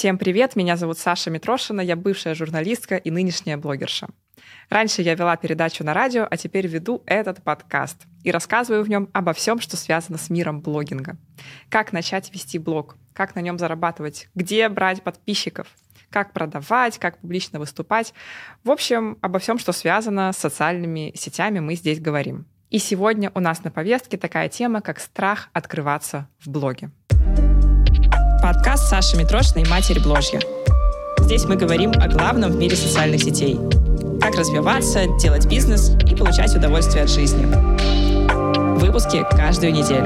Всем привет, меня зовут Саша Митрошина, я бывшая журналистка и нынешняя блогерша. Раньше я вела передачу на радио, а теперь веду этот подкаст и рассказываю в нем обо всем, что связано с миром блогинга. Как начать вести блог, как на нем зарабатывать, где брать подписчиков, как продавать, как публично выступать. В общем, обо всем, что связано с социальными сетями, мы здесь говорим. И сегодня у нас на повестке такая тема, как страх открываться в блоге. Подкаст Саши Митрошиной «Матерь Бложья». Здесь мы говорим о главном в мире социальных сетей. Как развиваться, делать бизнес и получать удовольствие от жизни. Выпуски каждую неделю.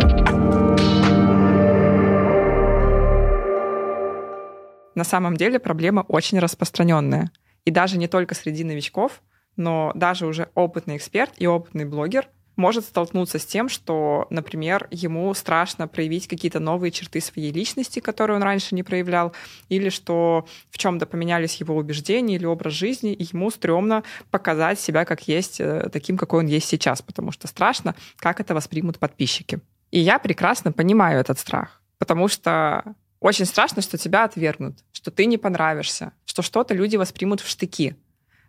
На самом деле проблема очень распространенная. И даже не только среди новичков, но даже уже опытный эксперт и опытный блогер может столкнуться с тем, что, например, ему страшно проявить какие-то новые черты своей личности, которые он раньше не проявлял, или что в чем-то поменялись его убеждения или образ жизни, и ему стрёмно показать себя как есть, э, таким, какой он есть сейчас, потому что страшно, как это воспримут подписчики. И я прекрасно понимаю этот страх, потому что очень страшно, что тебя отвергнут, что ты не понравишься, что что-то люди воспримут в штыки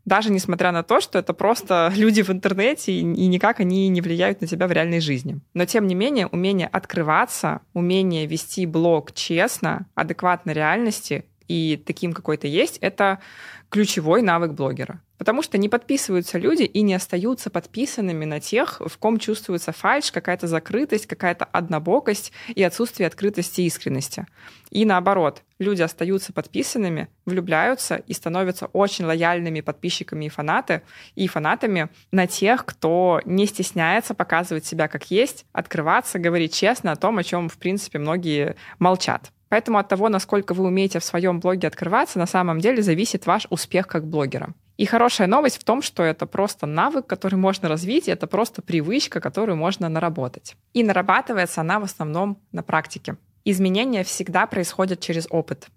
даже несмотря на то, что это просто люди в интернете, и, никак они не влияют на тебя в реальной жизни. Но, тем не менее, умение открываться, умение вести блог честно, адекватно реальности и таким какой то есть, это ключевой навык блогера. Потому что не подписываются люди и не остаются подписанными на тех, в ком чувствуется фальш, какая-то закрытость, какая-то однобокость и отсутствие открытости и искренности. И наоборот, люди остаются подписанными, влюбляются и становятся очень лояльными подписчиками и фанаты, и фанатами на тех, кто не стесняется показывать себя как есть, открываться, говорить честно о том, о чем, в принципе, многие молчат. Поэтому от того, насколько вы умеете в своем блоге открываться, на самом деле зависит ваш успех как блогера. И хорошая новость в том, что это просто навык, который можно развить, и это просто привычка, которую можно наработать. И нарабатывается она в основном на практике. Изменения всегда происходят через опыт.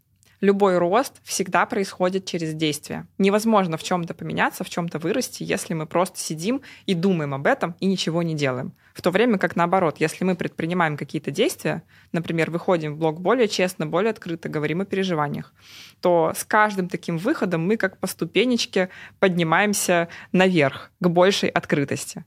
Любой рост всегда происходит через действие. Невозможно в чем-то поменяться, в чем-то вырасти, если мы просто сидим и думаем об этом и ничего не делаем. В то время как наоборот, если мы предпринимаем какие-то действия, например, выходим в блог более честно, более открыто, говорим о переживаниях, то с каждым таким выходом мы как по ступенечке поднимаемся наверх, к большей открытости.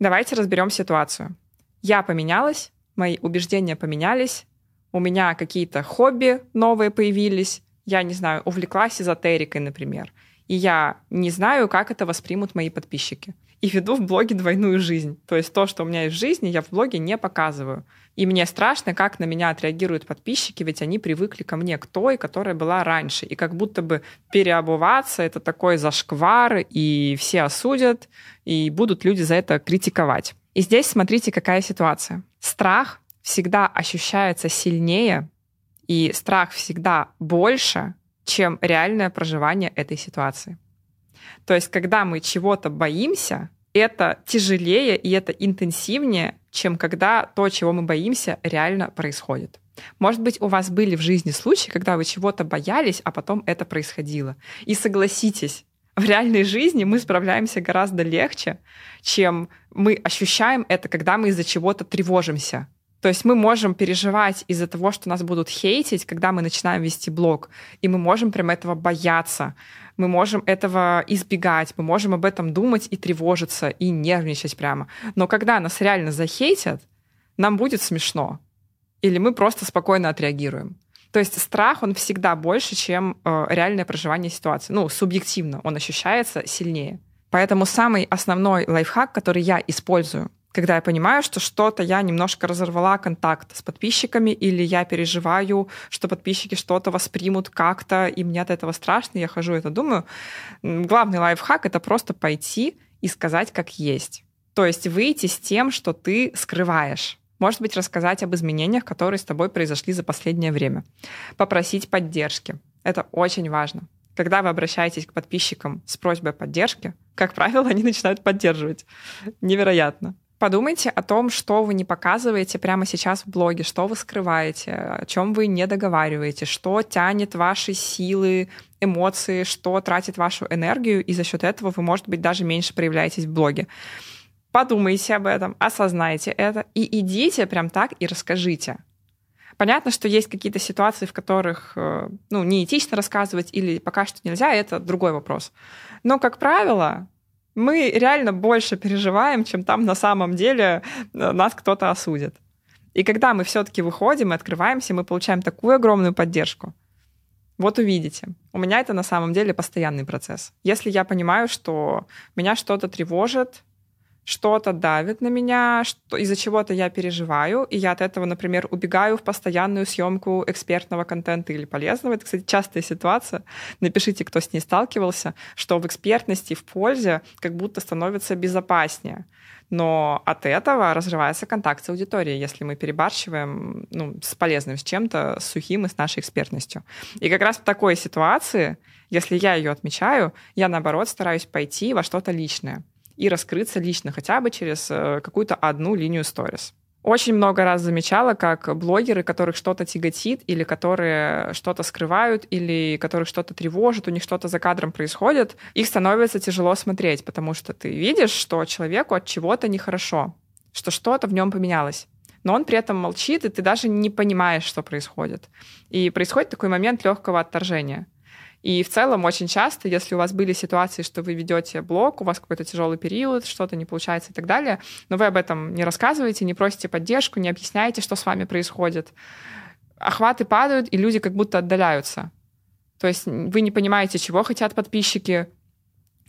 Давайте разберем ситуацию. Я поменялась, мои убеждения поменялись, у меня какие-то хобби новые появились, я, не знаю, увлеклась эзотерикой, например, и я не знаю, как это воспримут мои подписчики. И веду в блоге двойную жизнь. То есть то, что у меня есть в жизни, я в блоге не показываю. И мне страшно, как на меня отреагируют подписчики, ведь они привыкли ко мне, к той, которая была раньше. И как будто бы переобуваться — это такой зашквар, и все осудят, и будут люди за это критиковать. И здесь смотрите, какая ситуация. Страх всегда ощущается сильнее, и страх всегда больше, чем реальное проживание этой ситуации. То есть, когда мы чего-то боимся, это тяжелее и это интенсивнее, чем когда то, чего мы боимся, реально происходит. Может быть, у вас были в жизни случаи, когда вы чего-то боялись, а потом это происходило. И согласитесь, в реальной жизни мы справляемся гораздо легче, чем мы ощущаем это, когда мы из-за чего-то тревожимся. То есть мы можем переживать из-за того, что нас будут хейтить, когда мы начинаем вести блог, и мы можем прям этого бояться, мы можем этого избегать, мы можем об этом думать и тревожиться, и нервничать прямо. Но когда нас реально захейтят, нам будет смешно. Или мы просто спокойно отреагируем. То есть страх, он всегда больше, чем э, реальное проживание ситуации. Ну, субъективно он ощущается сильнее. Поэтому самый основной лайфхак, который я использую, когда я понимаю, что что-то я немножко разорвала контакт с подписчиками, или я переживаю, что подписчики что-то воспримут как-то, и мне от этого страшно, я хожу это думаю. Главный лайфхак — это просто пойти и сказать как есть. То есть выйти с тем, что ты скрываешь. Может быть, рассказать об изменениях, которые с тобой произошли за последнее время. Попросить поддержки. Это очень важно. Когда вы обращаетесь к подписчикам с просьбой поддержки, как правило, они начинают поддерживать. Невероятно. Подумайте о том, что вы не показываете прямо сейчас в блоге, что вы скрываете, о чем вы не договариваете, что тянет ваши силы, эмоции, что тратит вашу энергию, и за счет этого вы, может быть, даже меньше проявляетесь в блоге. Подумайте об этом, осознайте это и идите прям так и расскажите. Понятно, что есть какие-то ситуации, в которых э, ну, неэтично рассказывать или пока что нельзя, это другой вопрос. Но, как правило, мы реально больше переживаем, чем там на самом деле э, нас кто-то осудит. И когда мы все-таки выходим и открываемся, мы получаем такую огромную поддержку. Вот увидите. У меня это на самом деле постоянный процесс. Если я понимаю, что меня что-то тревожит, что-то давит на меня, что, из-за чего-то я переживаю, и я от этого, например, убегаю в постоянную съемку экспертного контента или полезного. Это, кстати, частая ситуация. Напишите, кто с ней сталкивался, что в экспертности, в пользе как будто становится безопаснее. Но от этого разрывается контакт с аудиторией, если мы перебарщиваем ну, с полезным, с чем-то, с сухим и с нашей экспертностью. И как раз в такой ситуации, если я ее отмечаю, я, наоборот, стараюсь пойти во что-то личное и раскрыться лично хотя бы через э, какую-то одну линию сторис. Очень много раз замечала, как блогеры, которых что-то тяготит, или которые что-то скрывают, или которых что-то тревожит, у них что-то за кадром происходит, их становится тяжело смотреть, потому что ты видишь, что человеку от чего-то нехорошо, что что-то в нем поменялось. Но он при этом молчит, и ты даже не понимаешь, что происходит. И происходит такой момент легкого отторжения. И в целом очень часто, если у вас были ситуации, что вы ведете блог, у вас какой-то тяжелый период, что-то не получается и так далее, но вы об этом не рассказываете, не просите поддержку, не объясняете, что с вами происходит, охваты падают, и люди как будто отдаляются. То есть вы не понимаете, чего хотят подписчики,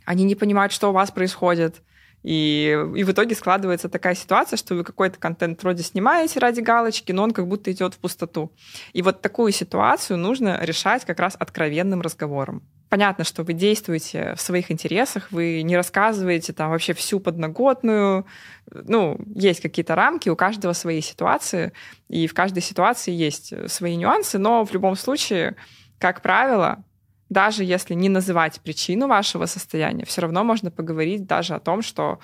они не понимают, что у вас происходит. И, и в итоге складывается такая ситуация, что вы какой-то контент вроде снимаете ради галочки, но он как будто идет в пустоту. И вот такую ситуацию нужно решать как раз откровенным разговором. Понятно, что вы действуете в своих интересах, вы не рассказываете там вообще всю подноготную. Ну, есть какие-то рамки, у каждого свои ситуации, и в каждой ситуации есть свои нюансы, но в любом случае, как правило, даже если не называть причину вашего состояния, все равно можно поговорить даже о том, что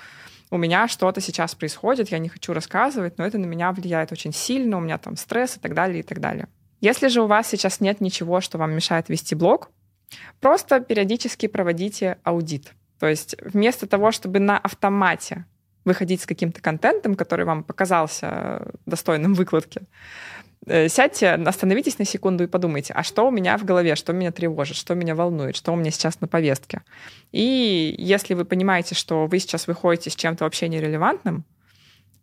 у меня что-то сейчас происходит, я не хочу рассказывать, но это на меня влияет очень сильно, у меня там стресс и так далее, и так далее. Если же у вас сейчас нет ничего, что вам мешает вести блог, просто периодически проводите аудит. То есть вместо того, чтобы на автомате выходить с каким-то контентом, который вам показался достойным выкладки, Э, сядьте, остановитесь на секунду и подумайте, а что у меня в голове, что меня тревожит, что меня волнует, что у меня сейчас на повестке. И если вы понимаете, что вы сейчас выходите с чем-то вообще нерелевантным,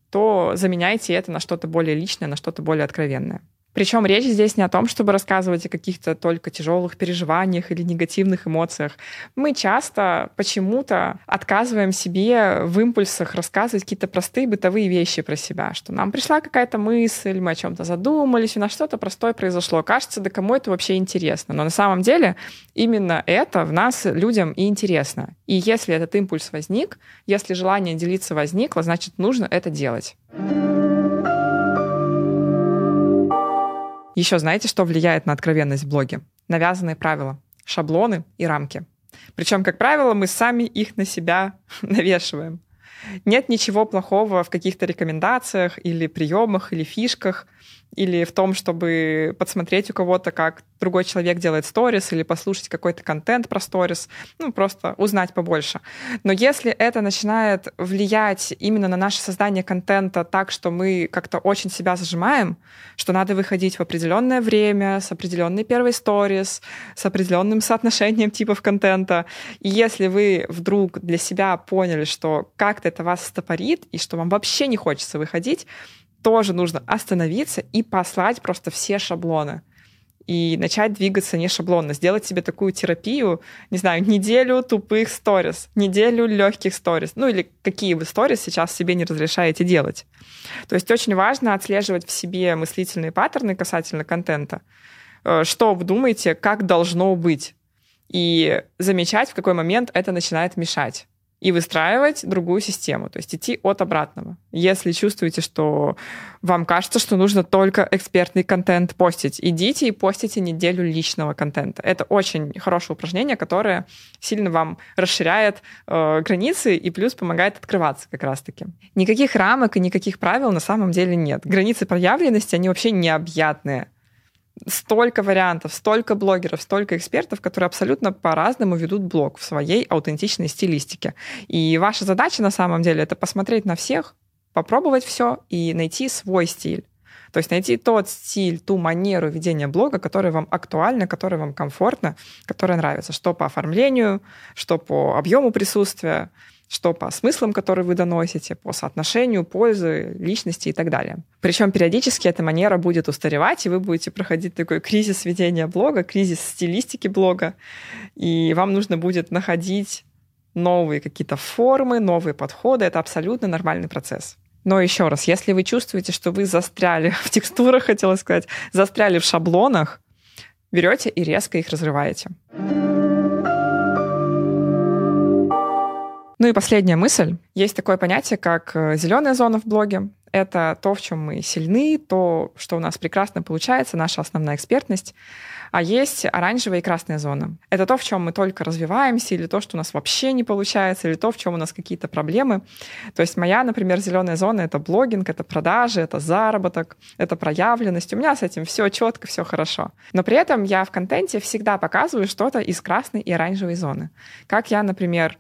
то заменяйте это на что-то более личное, на что-то более откровенное. Причем речь здесь не о том, чтобы рассказывать о каких-то только тяжелых переживаниях или негативных эмоциях. Мы часто почему-то отказываем себе в импульсах рассказывать какие-то простые бытовые вещи про себя, что нам пришла какая-то мысль, мы о чем-то задумались, у нас что-то простое произошло. Кажется, да кому это вообще интересно? Но на самом деле именно это в нас людям и интересно. И если этот импульс возник, если желание делиться возникло, значит, нужно это делать. Еще знаете, что влияет на откровенность в блоге? Навязанные правила, шаблоны и рамки. Причем, как правило, мы сами их на себя навешиваем. Нет ничего плохого в каких-то рекомендациях или приемах или фишках или в том, чтобы подсмотреть у кого-то, как другой человек делает сторис, или послушать какой-то контент про сторис, ну, просто узнать побольше. Но если это начинает влиять именно на наше создание контента так, что мы как-то очень себя зажимаем, что надо выходить в определенное время, с определенной первой сторис, с определенным соотношением типов контента, и если вы вдруг для себя поняли, что как-то это вас стопорит, и что вам вообще не хочется выходить, тоже нужно остановиться и послать просто все шаблоны и начать двигаться не шаблонно, сделать себе такую терапию, не знаю, неделю тупых сторис, неделю легких сторис, ну или какие вы сторис сейчас себе не разрешаете делать. То есть очень важно отслеживать в себе мыслительные паттерны касательно контента, э, что вы думаете, как должно быть, и замечать, в какой момент это начинает мешать и выстраивать другую систему, то есть идти от обратного. Если чувствуете, что вам кажется, что нужно только экспертный контент постить, идите и постите неделю личного контента. Это очень хорошее упражнение, которое сильно вам расширяет э, границы и плюс помогает открываться как раз-таки. Никаких рамок и никаких правил на самом деле нет. Границы проявленности, они вообще необъятные столько вариантов, столько блогеров, столько экспертов, которые абсолютно по-разному ведут блог в своей аутентичной стилистике. И ваша задача на самом деле это посмотреть на всех, попробовать все и найти свой стиль. То есть найти тот стиль, ту манеру ведения блога, которая вам актуальна, которая вам комфортна, которая нравится. Что по оформлению, что по объему присутствия, что по смыслам, которые вы доносите, по соотношению пользы, личности и так далее. Причем периодически эта манера будет устаревать, и вы будете проходить такой кризис ведения блога, кризис стилистики блога, и вам нужно будет находить новые какие-то формы, новые подходы. Это абсолютно нормальный процесс. Но еще раз, если вы чувствуете, что вы застряли в текстурах, хотела сказать, застряли в шаблонах, берете и резко их разрываете. Ну и последняя мысль. Есть такое понятие, как э, зеленая зона в блоге. Это то, в чем мы сильны, то, что у нас прекрасно получается, наша основная экспертность. А есть оранжевая и красная зона. Это то, в чем мы только развиваемся, или то, что у нас вообще не получается, или то, в чем у нас какие-то проблемы. То есть моя, например, зеленая зона — это блогинг, это продажи, это заработок, это проявленность. У меня с этим все четко, все хорошо. Но при этом я в контенте всегда показываю что-то из красной и оранжевой зоны. Как я, например,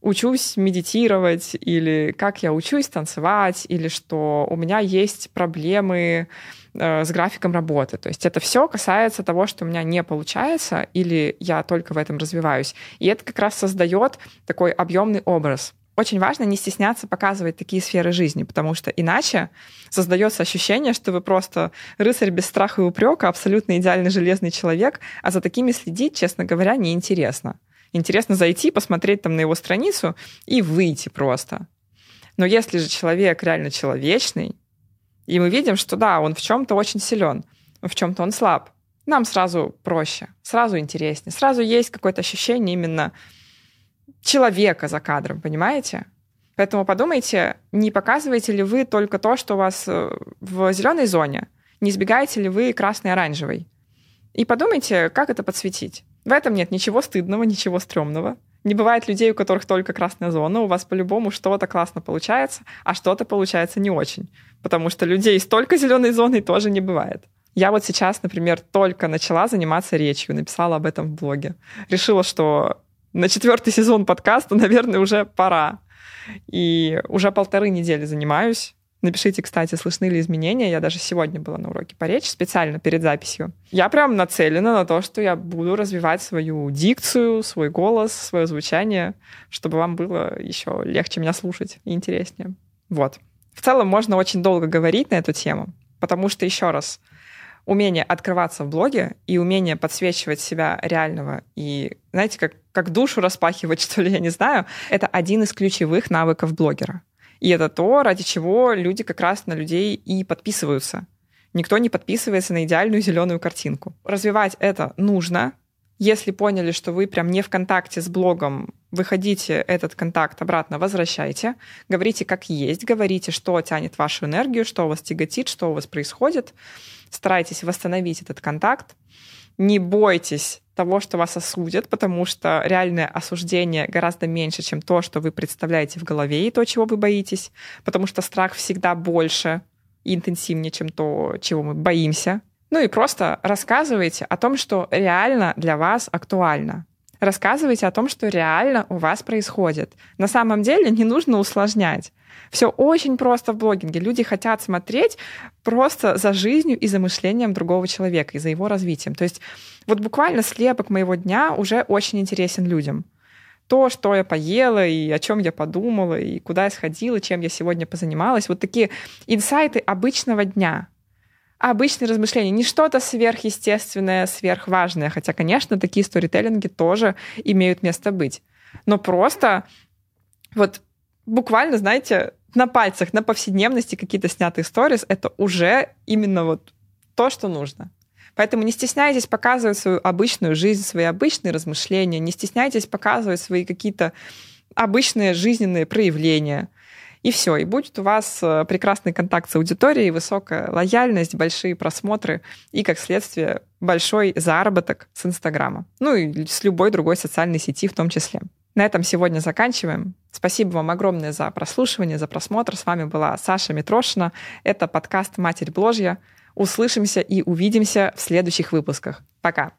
учусь медитировать, или как я учусь танцевать, или что у меня есть проблемы э, с графиком работы. То есть это все касается того, что у меня не получается, или я только в этом развиваюсь. И это как раз создает такой объемный образ. Очень важно не стесняться показывать такие сферы жизни, потому что иначе создается ощущение, что вы просто рыцарь без страха и упрека, абсолютно идеальный железный человек, а за такими следить, честно говоря, неинтересно. Интересно зайти, посмотреть там на его страницу и выйти просто. Но если же человек реально человечный, и мы видим, что да, он в чем-то очень силен, в чем-то он слаб, нам сразу проще, сразу интереснее, сразу есть какое-то ощущение именно человека за кадром, понимаете? Поэтому подумайте, не показываете ли вы только то, что у вас э, в зеленой зоне, не избегаете ли вы красной и оранжевой. И подумайте, как это подсветить. В этом нет ничего стыдного, ничего стрёмного. Не бывает людей, у которых только красная зона. У вас по-любому что-то классно получается, а что-то получается не очень. Потому что людей столько зеленой зоны тоже не бывает. Я вот сейчас, например, только начала заниматься речью, написала об этом в блоге. Решила, что на четвертый сезон подкаста, наверное, уже пора. И уже полторы недели занимаюсь. Напишите, кстати, слышны ли изменения. Я даже сегодня была на уроке по речи специально перед записью. Я прям нацелена на то, что я буду развивать свою дикцию, свой голос, свое звучание, чтобы вам было еще легче меня слушать и интереснее. Вот. В целом можно очень долго говорить на эту тему, потому что, еще раз, умение открываться в блоге и умение подсвечивать себя реального и, знаете, как, как душу распахивать, что ли, я не знаю, это один из ключевых навыков блогера. И это то, ради чего люди как раз на людей и подписываются. Никто не подписывается на идеальную зеленую картинку. Развивать это нужно. Если поняли, что вы прям не в контакте с блогом, выходите этот контакт обратно, возвращайте, говорите как есть, говорите, что тянет вашу энергию, что у вас тяготит, что у вас происходит. Старайтесь восстановить этот контакт. Не бойтесь того, что вас осудят, потому что реальное осуждение гораздо меньше, чем то, что вы представляете в голове и то, чего вы боитесь, потому что страх всегда больше и интенсивнее, чем то, чего мы боимся. Ну и просто рассказывайте о том, что реально для вас актуально. Рассказывайте о том, что реально у вас происходит. На самом деле не нужно усложнять. Все очень просто в блогинге. Люди хотят смотреть просто за жизнью и за мышлением другого человека, и за его развитием. То есть вот буквально слепок моего дня уже очень интересен людям. То, что я поела, и о чем я подумала, и куда я сходила, чем я сегодня позанималась. Вот такие инсайты обычного дня обычные размышления, не что-то сверхъестественное, сверхважное, хотя, конечно, такие сторителлинги тоже имеют место быть. Но просто вот буквально, знаете, на пальцах, на повседневности какие-то снятые сторис, это уже именно вот то, что нужно. Поэтому не стесняйтесь показывать свою обычную жизнь, свои обычные размышления, не стесняйтесь показывать свои какие-то обычные жизненные проявления. И все, и будет у вас э, прекрасный контакт с аудиторией, высокая лояльность, большие просмотры и, как следствие, большой заработок с Инстаграма. Ну и с любой другой социальной сети в том числе. На этом сегодня заканчиваем. Спасибо вам огромное за прослушивание, за просмотр. С вами была Саша Митрошина. Это подкаст «Матерь Бложья». Услышимся и увидимся в следующих выпусках. Пока!